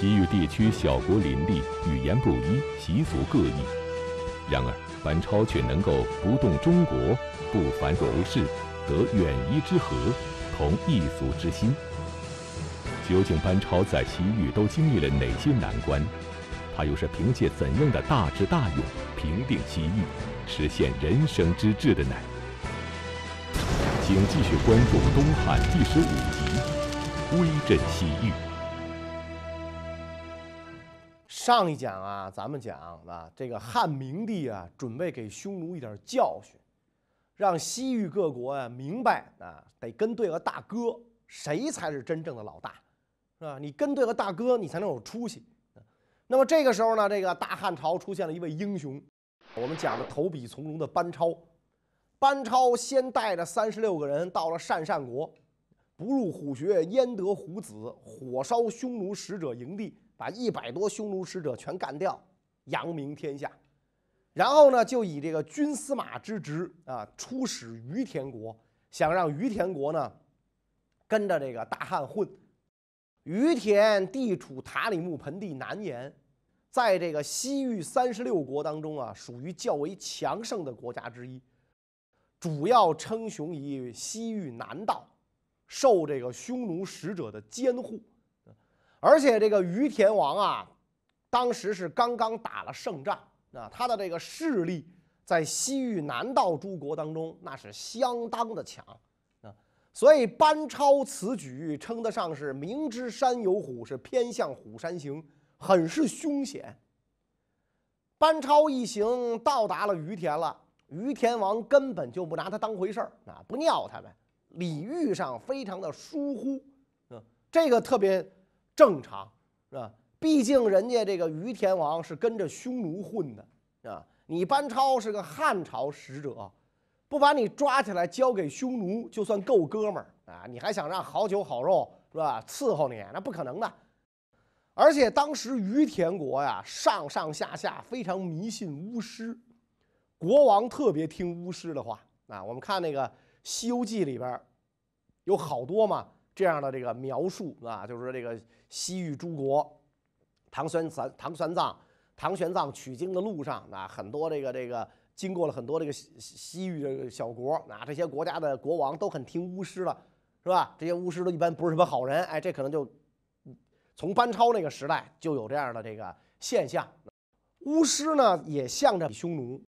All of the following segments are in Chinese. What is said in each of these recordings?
西域地区小国林立，语言不一，习俗各异。然而，班超却能够不动中国，不凡柔氏，得远夷之和，同异族之心。究竟班超在西域都经历了哪些难关？他又是凭借怎样的大智大勇，平定西域，实现人生之志的呢？请继续关注《东汉》第十五集《威震西域》。上一讲啊，咱们讲啊，这个汉明帝啊，准备给匈奴一点教训，让西域各国啊明白啊，得跟对个大哥，谁才是真正的老大，是吧？你跟对个大哥，你才能有出息。那么这个时候呢，这个大汉朝出现了一位英雄，我们讲的投笔从戎的班超。班超先带着三十六个人到了鄯善国，不入虎穴焉得虎子？火烧匈奴使者营地，把一百多匈奴使者全干掉，扬名天下。然后呢，就以这个军司马之职啊，出使于田国，想让于田国呢跟着这个大汉混。于田地处塔里木盆地南沿，在这个西域三十六国当中啊，属于较为强盛的国家之一。主要称雄于西域南道，受这个匈奴使者的监护，而且这个于田王啊，当时是刚刚打了胜仗啊，他的这个势力在西域南道诸国当中那是相当的强啊，所以班超此举称得上是明知山有虎，是偏向虎山行，很是凶险。班超一行到达了于田了。于田王根本就不拿他当回事儿啊，不尿他们，礼遇上非常的疏忽，啊，这个特别正常，是吧？毕竟人家这个于田王是跟着匈奴混的，啊，你班超是个汉朝使者，不把你抓起来交给匈奴，就算够哥们儿啊！你还想让好酒好肉是吧？伺候你，那不可能的。而且当时于田国呀，上上下下非常迷信巫师。国王特别听巫师的话啊！我们看那个《西游记》里边有好多嘛这样的这个描述啊，就是说这个西域诸国，唐玄奘、唐玄奘、唐玄奘取经的路上啊，很多这个这个经过了很多这个西西域的小国啊，这些国家的国王都很听巫师的，是吧？这些巫师都一般不是什么好人，哎，这可能就从班超那个时代就有这样的这个现象。巫师呢也向着匈奴。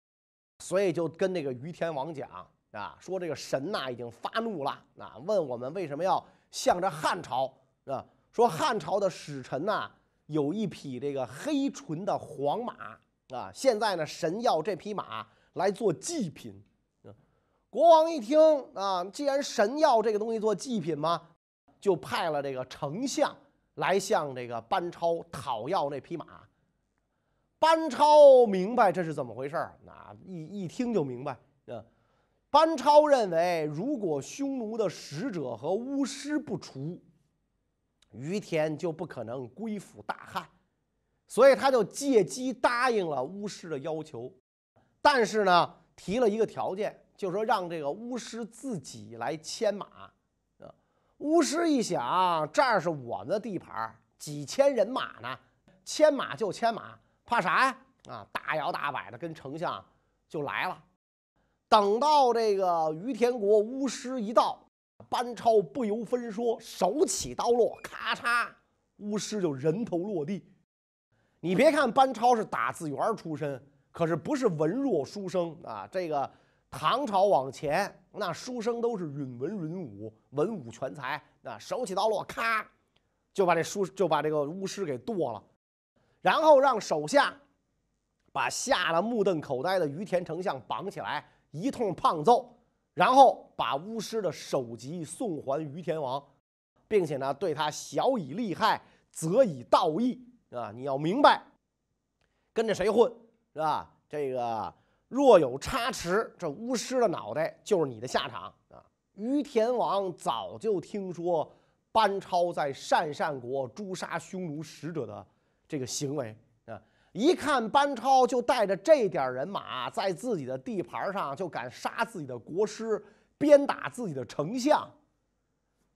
所以就跟那个于田王讲啊，说这个神呐已经发怒了啊，问我们为什么要向着汉朝啊？说汉朝的使臣呐有一匹这个黑纯的黄马啊，现在呢神要这匹马来做祭品。国王一听啊，既然神要这个东西做祭品嘛，就派了这个丞相来向这个班超讨要那匹马。班超明白这是怎么回事儿，那一一听就明白。啊，班超认为，如果匈奴的使者和巫师不除，于田就不可能归附大汉，所以他就借机答应了巫师的要求，但是呢，提了一个条件，就是说让这个巫师自己来牵马。巫师一想，这儿是我们的地盘，几千人马呢，牵马就牵马。怕啥呀？啊，大摇大摆的跟丞相就来了。等到这个于田国巫师一到，班超不由分说，手起刀落，咔嚓，巫师就人头落地。你别看班超是打字员出身，可是不是文弱书生啊。这个唐朝往前，那书生都是允文允武，文武全才。啊，手起刀落，咔，就把这书就把这个巫师给剁了。然后让手下把吓得目瞪口呆的于田丞相绑起来，一通胖揍，然后把巫师的首级送还于田王，并且呢，对他晓以利害，则以道义啊！你要明白，跟着谁混是吧？这个若有差池，这巫师的脑袋就是你的下场啊！于田王早就听说班超在鄯善国诛杀匈奴使者的。这个行为，一看班超就带着这点人马在自己的地盘上就敢杀自己的国师，鞭打自己的丞相，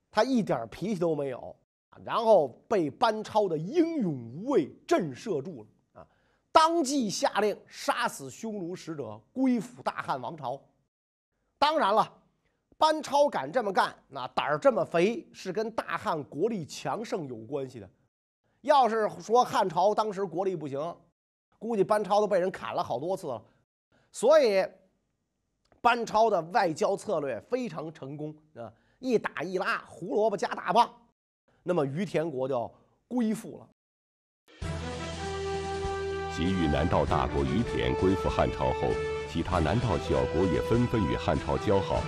他一点脾气都没有然后被班超的英勇无畏震慑住了啊！当即下令杀死匈奴使者，归附大汉王朝。当然了，班超敢这么干，那胆儿这么肥，是跟大汉国力强盛有关系的。要是说汉朝当时国力不行，估计班超都被人砍了好多次了。所以，班超的外交策略非常成功啊！一打一拉，胡萝卜加大棒。那么于田国就归附了。西域南道大国于田归附汉朝后，其他南道小国也纷纷与汉朝交好，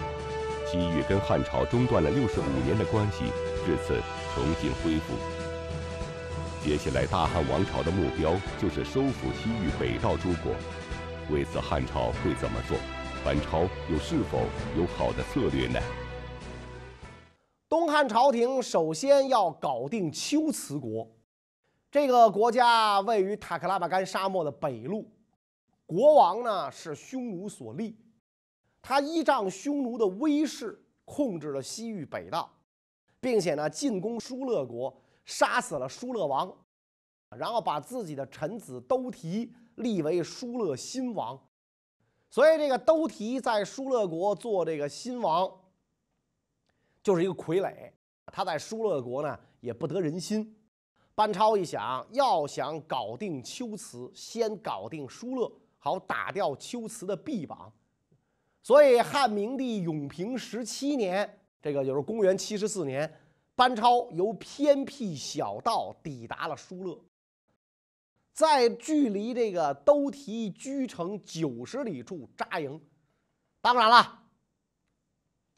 西域跟汉朝中断了六十五年的关系，至此重新恢复。接下来，大汉王朝的目标就是收复西域北道诸国。为此，汉朝会怎么做？班超又是否有好的策略呢？东汉朝廷首先要搞定龟兹国，这个国家位于塔克拉玛干沙漠的北路，国王呢是匈奴所立，他依仗匈奴的威势控制了西域北道，并且呢进攻疏勒国，杀死了疏勒王，然后把自己的臣子兜提立为疏勒新王，所以这个兜提在疏勒国做这个新王。就是一个傀儡，他在疏勒国呢也不得人心。班超一想，要想搞定龟兹，先搞定疏勒，好打掉龟兹的臂膀。所以汉明帝永平十七年，这个就是公元七十四年，班超由偏僻小道抵达了疏勒，在距离这个兜提居城九十里处扎营。当然了。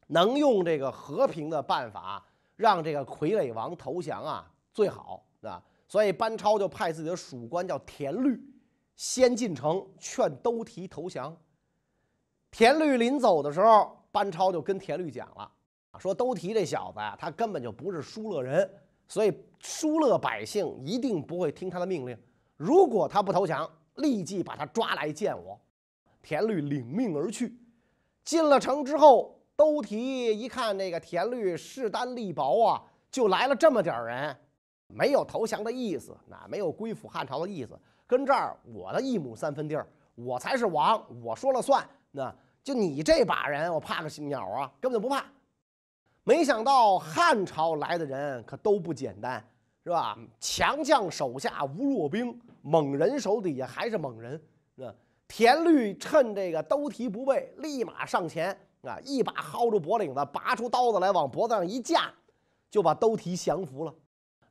能用这个和平的办法让这个傀儡王投降啊，最好啊！所以班超就派自己的属官叫田律，先进城劝兜提投降。田律临走的时候，班超就跟田律讲了，说兜提这小子呀，他根本就不是疏勒人，所以疏勒百姓一定不会听他的命令。如果他不投降，立即把他抓来见我。田律领命而去，进了城之后。兜提一看那个田律势单力薄啊，就来了这么点人，没有投降的意思，那没有归附汉朝的意思。跟这儿我的一亩三分地儿，我才是王，我说了算。那就你这把人，我怕个鸟啊，根本就不怕。没想到汉朝来的人可都不简单，是吧？强将手下无弱兵，猛人手底下还是猛人。那田律趁这个兜提不备，立马上前。啊！一把薅住脖领子，拔出刀子来，往脖子上一架，就把兜提降服了。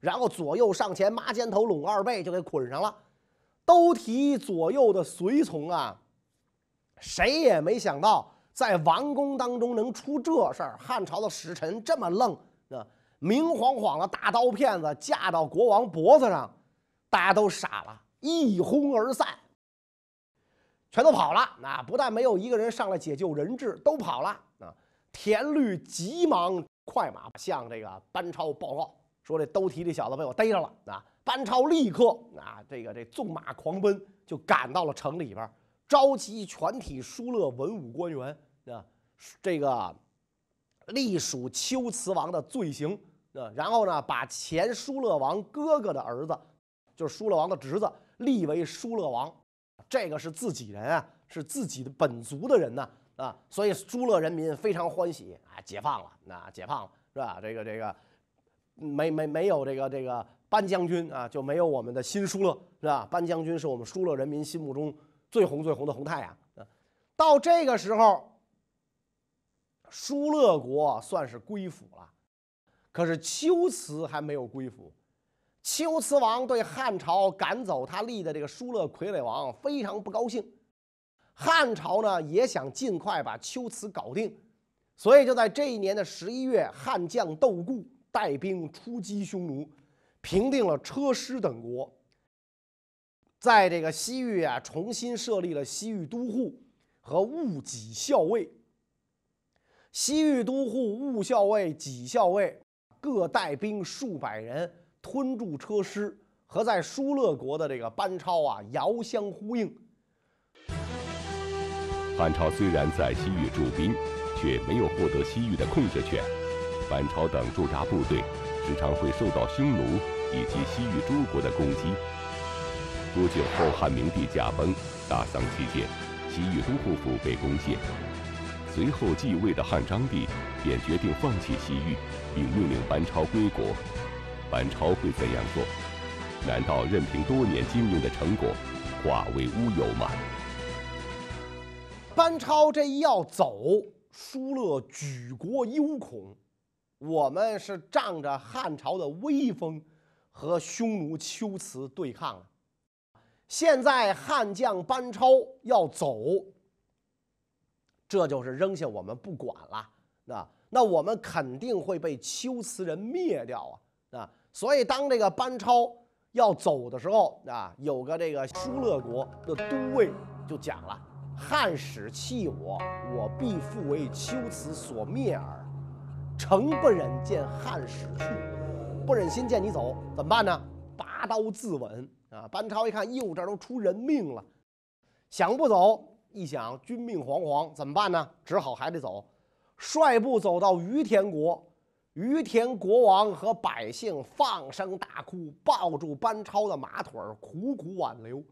然后左右上前，抹肩头、拢二背，就给捆上了。兜提左右的随从啊，谁也没想到，在王宫当中能出这事儿。汉朝的使臣这么愣啊，明晃晃的大刀片子架到国王脖子上，大家都傻了，一哄而散。全都跑了，那不但没有一个人上来解救人质，都跑了啊！田律急忙快马向这个班超报告，说这兜提这小子被我逮着了啊！班超立刻啊，这个这纵马狂奔，就赶到了城里边，召集全体疏勒文武官员啊，这个隶属龟兹王的罪行啊，然后呢，把前疏勒王哥哥的儿子，就是疏勒王的侄子，立为疏勒王。这个是自己人啊，是自己的本族的人呢啊，所以疏勒人民非常欢喜啊，解放了，那解放了是吧？这个这个没没没有这个这个班将军啊，就没有我们的新疏勒是吧？班将军是我们疏勒人民心目中最红最红的红太阳。到这个时候，疏勒国算是归附了，可是龟兹还没有归附。龟兹王对汉朝赶走他立的这个疏勒傀儡王非常不高兴，汉朝呢也想尽快把龟兹搞定，所以就在这一年的十一月，汉将窦固带兵出击匈奴，平定了车师等国，在这个西域啊重新设立了西域都护和戊己校尉。西域都护、务校尉、己校尉各带兵数百人。吞住车师，和在疏勒国的这个班超啊遥相呼应。班超虽然在西域驻兵，却没有获得西域的控制权。班超等驻扎部队时常会受到匈奴以及西域诸国的攻击。不久后，汉明帝驾崩，大丧期间，西域都护府被攻陷。随后继位的汉章帝便决定放弃西域，并命令班超归国。班超会怎样做？难道任凭多年经营的成果化为乌有吗？班超这一要走，疏勒举国忧恐。我们是仗着汉朝的威风和匈奴秋瓷对抗。现在汉将班超要走，这就是扔下我们不管了，那那我们肯定会被龟兹人灭掉啊啊！所以当这个班超要走的时候啊，有个这个疏勒国的都尉就讲了：“汉使弃我，我必复为龟兹所灭耳。诚不忍见汉使去，不忍心见你走，怎么办呢？拔刀自刎。”啊！班超一看，哟，这都出人命了，想不走，一想军命惶惶，怎么办呢？只好还得走，率部走到于田国，于田国王和百姓放声大哭，抱住班超的马腿儿，苦苦挽留，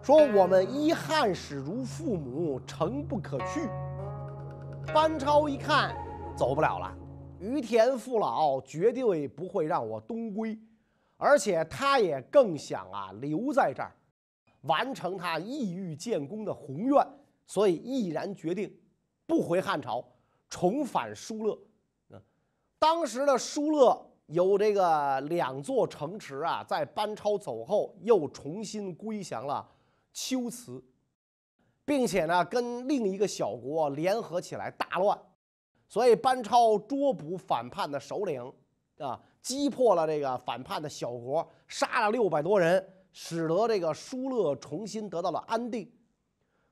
说：“我们依汉使如父母，诚不可去。”班超一看，走不了了，于田父老绝对不会让我东归。而且他也更想啊留在这儿，完成他意欲建功的宏愿，所以毅然决定不回汉朝，重返疏勒。啊当时的疏勒有这个两座城池啊，在班超走后又重新归降了龟兹，并且呢跟另一个小国联合起来大乱，所以班超捉捕反叛的首领啊。击破了这个反叛的小国，杀了六百多人，使得这个疏勒重新得到了安定。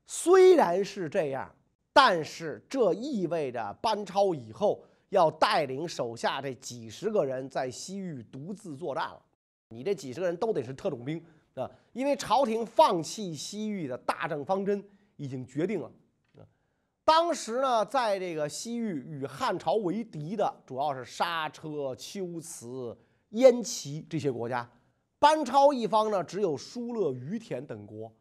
虽然是这样，但是这意味着班超以后要带领手下这几十个人在西域独自作战了。你这几十个人都得是特种兵啊，因为朝廷放弃西域的大政方针已经决定了。当时呢，在这个西域与汉朝为敌的主要是莎车、龟兹、燕齐这些国家，班超一方呢只有疏勒、于田等国，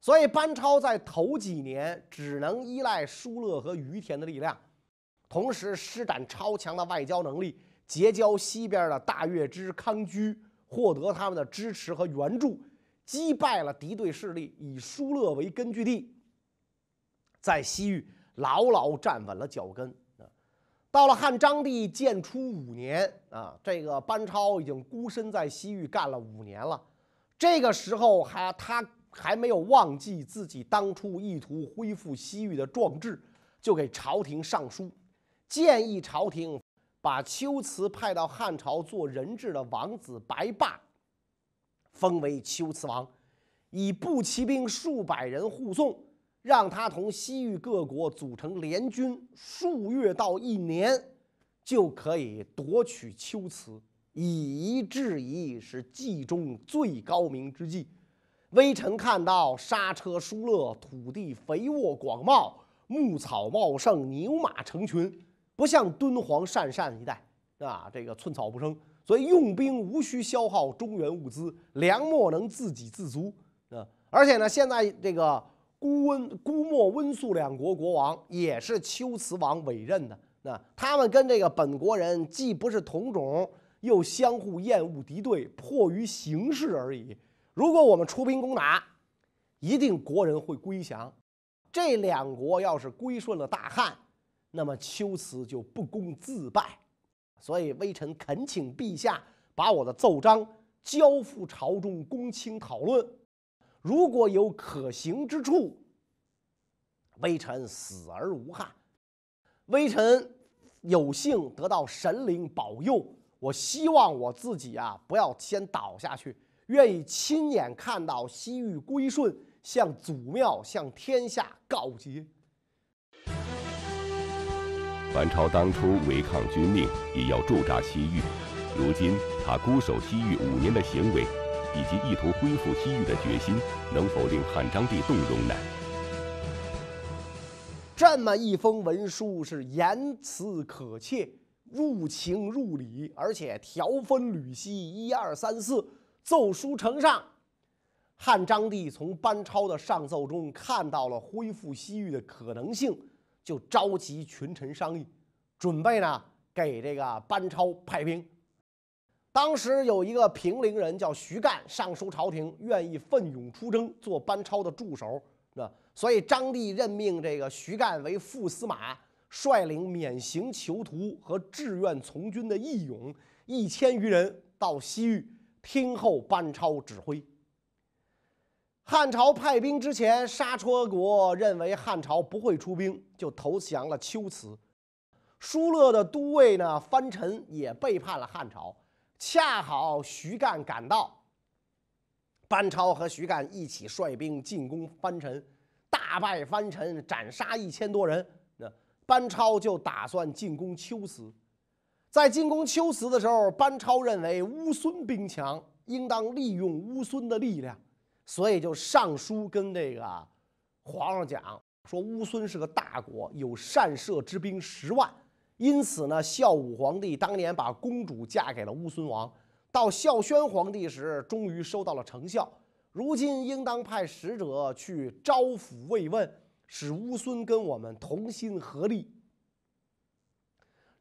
所以班超在头几年只能依赖疏勒和于田的力量，同时施展超强的外交能力，结交西边的大月支、康居，获得他们的支持和援助，击败了敌对势力，以疏勒为根据地。在西域牢牢站稳了脚跟！到了汉章帝建初五年啊，这个班超已经孤身在西域干了五年了。这个时候还他还没有忘记自己当初意图恢复西域的壮志，就给朝廷上书，建议朝廷把龟兹派到汉朝做人质的王子白霸封为龟兹王，以步骑兵数百人护送。让他同西域各国组成联军，数月到一年，就可以夺取龟兹，以夷制夷是计中最高明之计。微臣看到刹车疏勒，土地肥沃广袤，牧草茂盛，牛马成群，不像敦煌鄯善一带啊，这个寸草不生。所以用兵无需消耗中原物资，粮秣能自给自足啊。而且呢，现在这个。孤温、孤墨、温宿两国国王也是龟兹王委任的。那他们跟这个本国人既不是同种，又相互厌恶敌对，迫于形势而已。如果我们出兵攻打，一定国人会归降。这两国要是归顺了大汉，那么龟兹就不攻自败。所以微臣恳请陛下把我的奏章交付朝中公卿讨论。如果有可行之处，微臣死而无憾。微臣有幸得到神灵保佑，我希望我自己啊不要先倒下去，愿意亲眼看到西域归顺，向祖庙、向天下告捷。班超当初违抗军令，也要驻扎西域，如今他孤守西域五年的行为。以及意图恢复西域的决心，能否令汉章帝动容呢？这么一封文书是言辞可切，入情入理，而且条分缕析，一二三四，奏书呈上。汉章帝从班超的上奏中看到了恢复西域的可能性，就召集群臣商议，准备呢给这个班超派兵。当时有一个平陵人叫徐干上书朝廷，愿意奋勇出征，做班超的助手。那所以张帝任命这个徐干为副司马，率领免刑囚徒和志愿从军的义勇一千余人到西域听候班超指挥。汉朝派兵之前，沙车国认为汉朝不会出兵，就投降了龟兹。疏勒的都尉呢，藩臣也背叛了汉朝。恰好徐干赶到，班超和徐干一起率兵进攻藩臣，大败藩臣，斩杀一千多人。那班超就打算进攻龟兹。在进攻龟兹的时候，班超认为乌孙兵强，应当利用乌孙的力量。所以就上书跟这个皇上讲说，乌孙是个大国，有善射之兵十万，因此呢，孝武皇帝当年把公主嫁给了乌孙王，到孝宣皇帝时终于收到了成效，如今应当派使者去招抚慰问，使乌孙跟我们同心合力。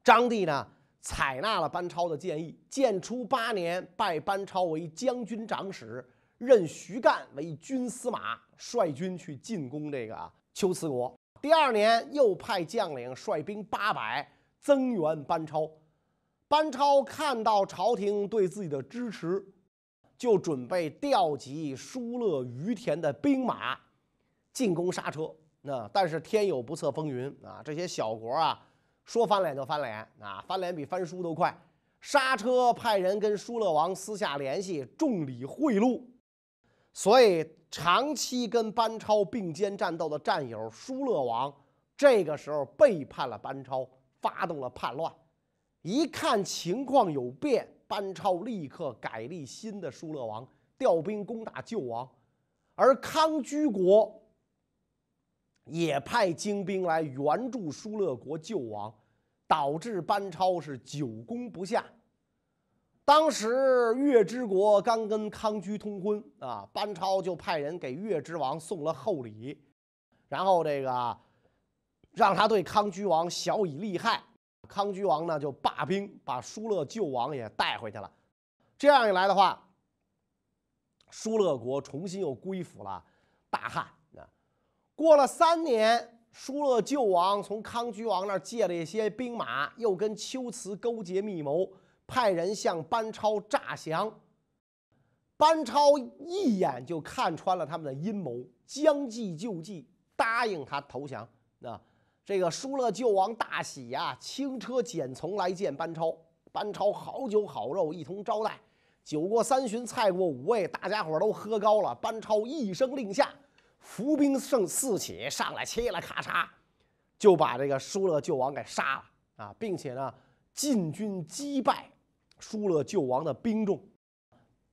张帝呢，采纳了班超的建议，建初八年拜班超为将军长史。任徐干为军司马，率军去进攻这个啊龟兹国。第二年，又派将领率兵八百增援班超。班超看到朝廷对自己的支持，就准备调集疏勒、于田的兵马进攻沙车。那但是天有不测风云啊，这些小国啊，说翻脸就翻脸啊，翻脸比翻书都快。沙车派人跟疏勒王私下联系，重礼贿赂。所以，长期跟班超并肩战斗的战友疏勒王，这个时候背叛了班超，发动了叛乱。一看情况有变，班超立刻改立新的疏勒王，调兵攻打旧王。而康居国也派精兵来援助疏勒国救王，导致班超是久攻不下。当时月之国刚跟康居通婚啊，班超就派人给月之王送了厚礼，然后这个让他对康居王小以利害。康居王呢就罢兵，把疏勒旧王也带回去了。这样一来的话，疏勒国重新又归附了大汉。啊，过了三年，疏勒旧王从康居王那儿借了一些兵马，又跟龟兹勾结密谋。派人向班超诈降，班超一眼就看穿了他们的阴谋，将计就计，答应他投降。那这个疏勒旧王大喜呀，轻车简从来见班超。班超好酒好肉一同招待，酒过三巡，菜过五味，大家伙都喝高了。班超一声令下，伏兵胜四起，上来切了咔嚓，就把这个疏勒旧王给杀了啊，并且呢，进军击败。疏勒救王的兵众，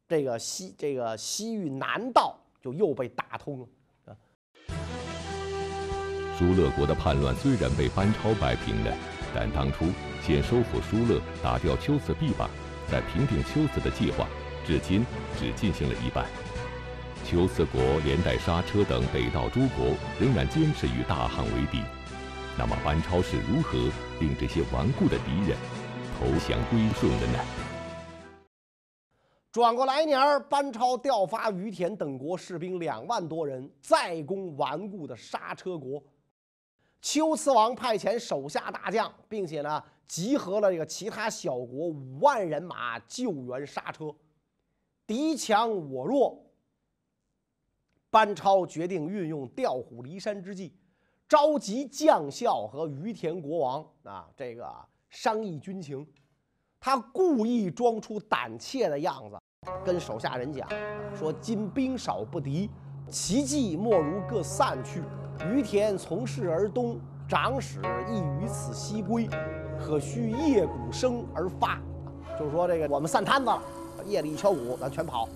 这个西这个西域南道就又被打通了。啊，疏勒国的叛乱虽然被班超摆平了，但当初先收复疏勒、打掉龟兹臂膀，再平定龟兹的计划，至今只进行了一半。龟兹国连带莎车等北道诸国仍然坚持与大汉为敌。那么班超是如何令这些顽固的敌人？投降归顺的呢？转过来年，班超调发于田等国士兵两万多人，再攻顽固的刹车国。龟兹王派遣手下大将，并且呢，集合了这个其他小国五万人马救援刹车。敌强我弱，班超决定运用调虎离山之计，召集将校和于田国王啊，这个。商议军情，他故意装出胆怯的样子，跟手下人讲说：“今兵少不敌，其计莫如各散去。于田从事而东，长史亦于此西归，可须夜鼓声而发。”就是说这个我们散摊子了，夜里一敲鼓，咱全跑。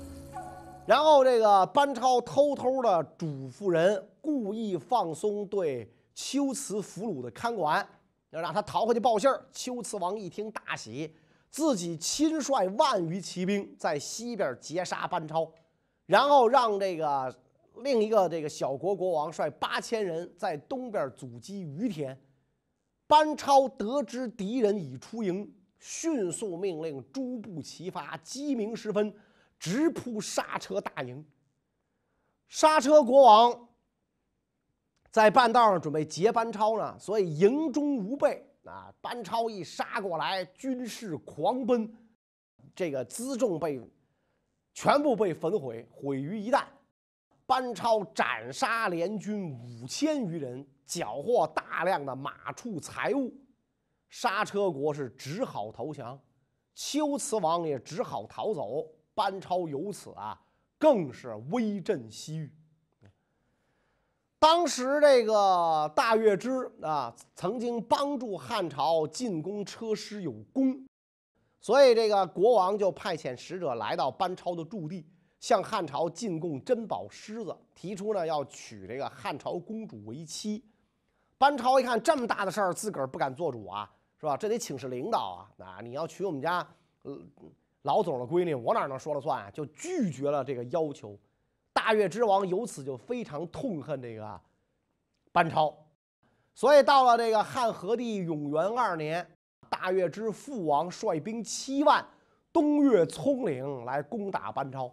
然后这个班超偷偷的嘱咐人，故意放松对龟兹俘虏的看管。要让他逃回去报信儿。龟兹王一听大喜，自己亲率万余骑兵在西边截杀班超，然后让这个另一个这个小国国王率八千人在东边阻击于田。班超得知敌人已出营，迅速命令诸部齐发，鸡鸣时分，直扑刹车大营。刹车国王在半道上准备劫班超呢，所以营中无备啊。班超一杀过来，军士狂奔，这个辎重被全部被焚毁，毁于一旦。班超斩杀联军五千余人，缴获大量的马畜财物，刹车国是只好投降，龟兹王也只好逃走。班超由此啊。更是威震西域。当时这个大月支啊，曾经帮助汉朝进攻车师有功，所以这个国王就派遣使者来到班超的驻地，向汉朝进贡珍宝狮子，提出呢要娶这个汉朝公主为妻。班超一看这么大的事儿，自个儿不敢做主啊，是吧？这得请示领导啊！啊，你要娶我们家，老总的闺女，我哪能说了算啊？就拒绝了这个要求。大越之王由此就非常痛恨这个班超，所以到了这个汉和帝永元二年，大越之父王率兵七万东越葱岭来攻打班超。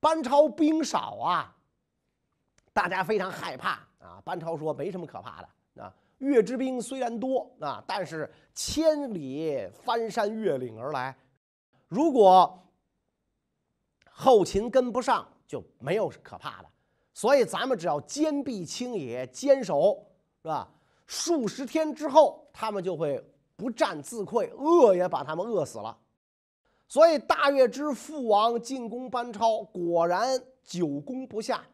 班超兵少啊，大家非常害怕啊。班超说：“没什么可怕的啊，越之兵虽然多啊，但是千里翻山越岭而来。”如果后勤跟不上，就没有可怕的。所以咱们只要坚壁清野，坚守，是吧？数十天之后，他们就会不战自溃，饿也把他们饿死了。所以大月之父王进攻班超，果然久攻不下，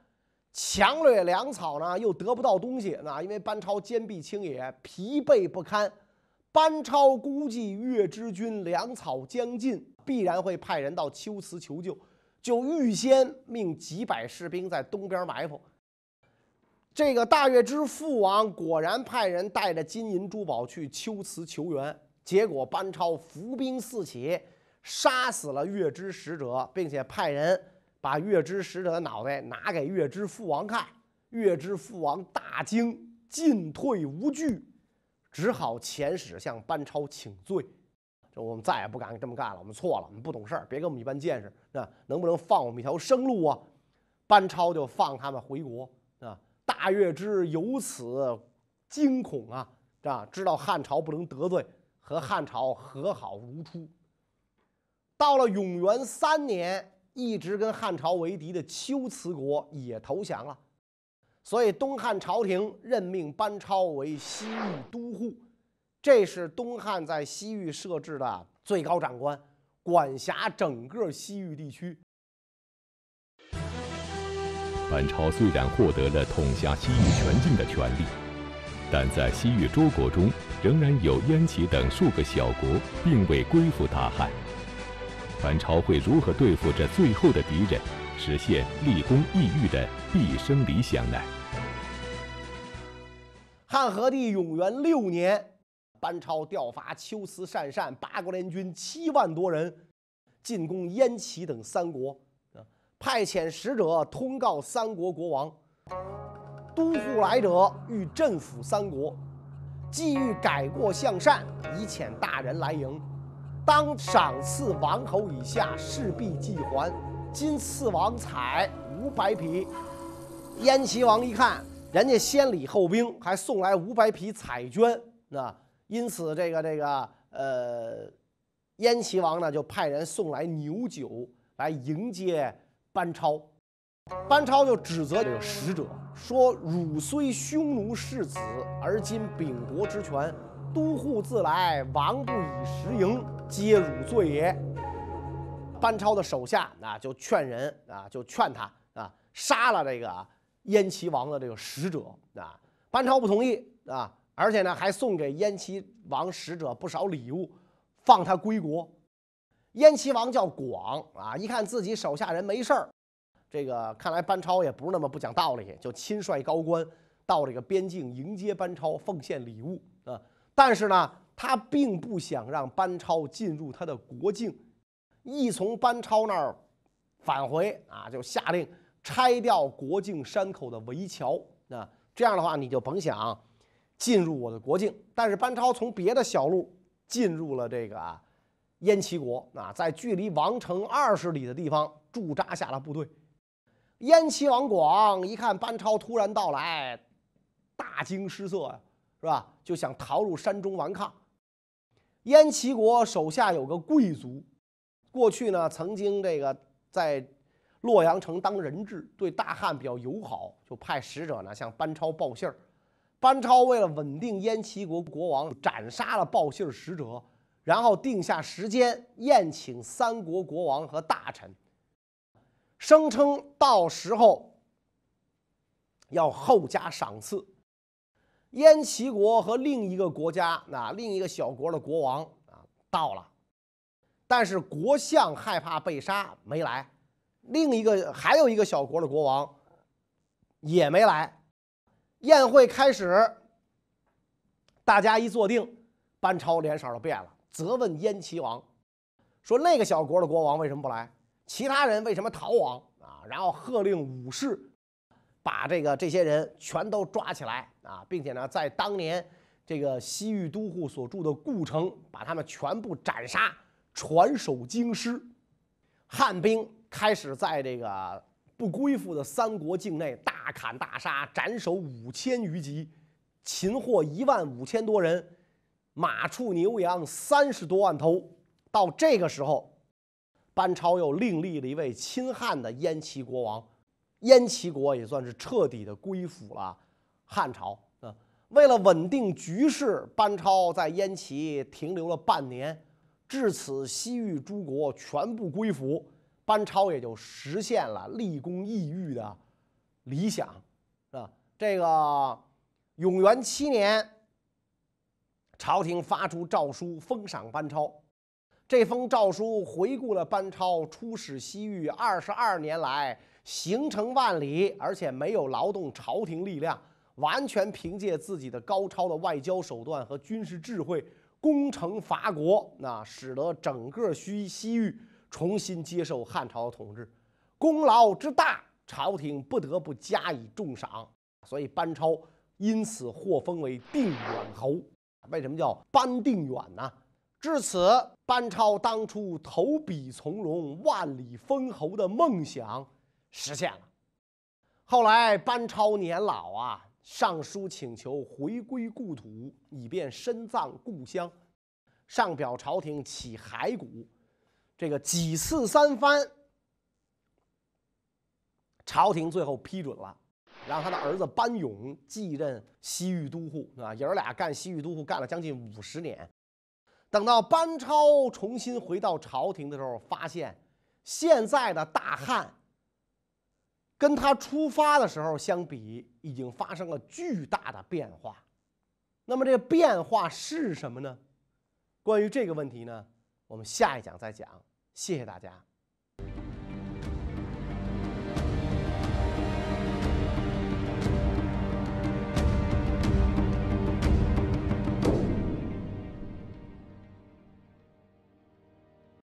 强掠粮草呢，又得不到东西。那因为班超坚壁清野，疲惫不堪。班超估计越之军粮草将尽。必然会派人到龟兹求救，就预先命几百士兵在东边埋伏。这个大月之父王果然派人带着金银珠宝去龟兹求援，结果班超伏兵四起，杀死了月之使者，并且派人把月之使者的脑袋拿给月之父王看。月之父王大惊，进退无据，只好遣使向班超请罪。这我们再也不敢这么干了，我们错了，我们不懂事儿，别跟我们一般见识，那能不能放我们一条生路啊？班超就放他们回国啊。大月之由此惊恐啊，啊，知道汉朝不能得罪，和汉朝和好如初。到了永元三年，一直跟汉朝为敌的龟兹国也投降了，所以东汉朝廷任命班超为西域都护。这是东汉在西域设置的最高长官，管辖整个西域地区。班超虽然获得了统辖西域全境的权利，但在西域诸国中，仍然有燕齐等数个小国并未归附大汉。班超会如何对付这最后的敌人，实现立功异域的毕生理想呢？汉和帝永元六年。班超调发秋辞善善八国联军七万多人，进攻燕齐等三国。派遣使者通告三国国王，都护来者欲镇抚三国，既欲改过向善，以遣大人来迎，当赏赐王侯以下，势必寄还。今赐王彩五百匹。燕齐王一看，人家先礼后兵，还送来五百匹彩绢，那。因此，这个这个呃，燕齐王呢就派人送来牛酒来迎接班超。班超就指责这个使者说：“汝虽匈奴世子，而今秉国之权，都护自来，王不以时迎，皆汝罪也。”班超的手下啊就劝人啊就劝他啊杀了这个燕齐王的这个使者啊。班超不同意啊。而且呢，还送给燕齐王使者不少礼物，放他归国。燕齐王叫广啊，一看自己手下人没事儿，这个看来班超也不是那么不讲道理，就亲率高官到这个边境迎接班超，奉献礼物啊。但是呢，他并不想让班超进入他的国境，一从班超那儿返回啊，就下令拆掉国境山口的围桥啊，这样的话你就甭想进入我的国境。但是班超从别的小路进入了这个啊燕齐国啊，在距离王城二十里的地方驻扎下了部队。燕齐王广一看班超突然到来，大惊失色呀，是吧？就想逃入山中顽抗。燕齐国手下有个贵族，过去呢曾经这个在洛阳城当人质，对大汉比较友好，就派使者呢向班超报信儿。班超为了稳定燕齐国国王，斩杀了报信使者，然后定下时间宴请三国国王和大臣。声称到时候要厚加赏赐。燕齐国和另一个国家，那另一个小国的国王啊到了，但是国相害怕被杀没来，另一个还有一个小国的国王也没来。宴会开始，大家一坐定，班超脸色就变了，责问燕齐王说：“那个小国的国王为什么不来？”其他人为什么逃亡啊？然后喝令武士把这个这些人全都抓起来啊，并且呢，在当年这个西域都护所住的故城，把他们全部斩杀，传首京师。汉兵开始在这个不归附的三国境内大砍大杀，斩首五千余级，擒获一万五千多人，马畜牛羊三十多万头。到这个时候。班超又另立了一位亲汉的燕齐国王，燕齐国也算是彻底的归附了汉朝啊。为了稳定局势，班超在燕齐停留了半年，至此西域诸国全部归服，班超也就实现了立功异域的理想啊。这个永元七年，朝廷发出诏书封赏班超。这封诏书回顾了班超出使西域二十二年来行程万里，而且没有劳动朝廷力量，完全凭借自己的高超的外交手段和军事智慧攻城伐国，那使得整个西西域重新接受汉朝的统治，功劳之大，朝廷不得不加以重赏，所以班超因此获封为定远侯。为什么叫班定远呢？至此，班超当初投笔从戎、万里封侯的梦想实现了。后来，班超年老啊，上书请求回归故土，以便深葬故乡。上表朝廷起骸骨，这个几次三番，朝廷最后批准了，让他的儿子班勇继任西域都护，啊，爷儿俩干西域都护干了将近五十年。等到班超重新回到朝廷的时候，发现现在的大汉跟他出发的时候相比，已经发生了巨大的变化。那么这变化是什么呢？关于这个问题呢，我们下一讲再讲。谢谢大家。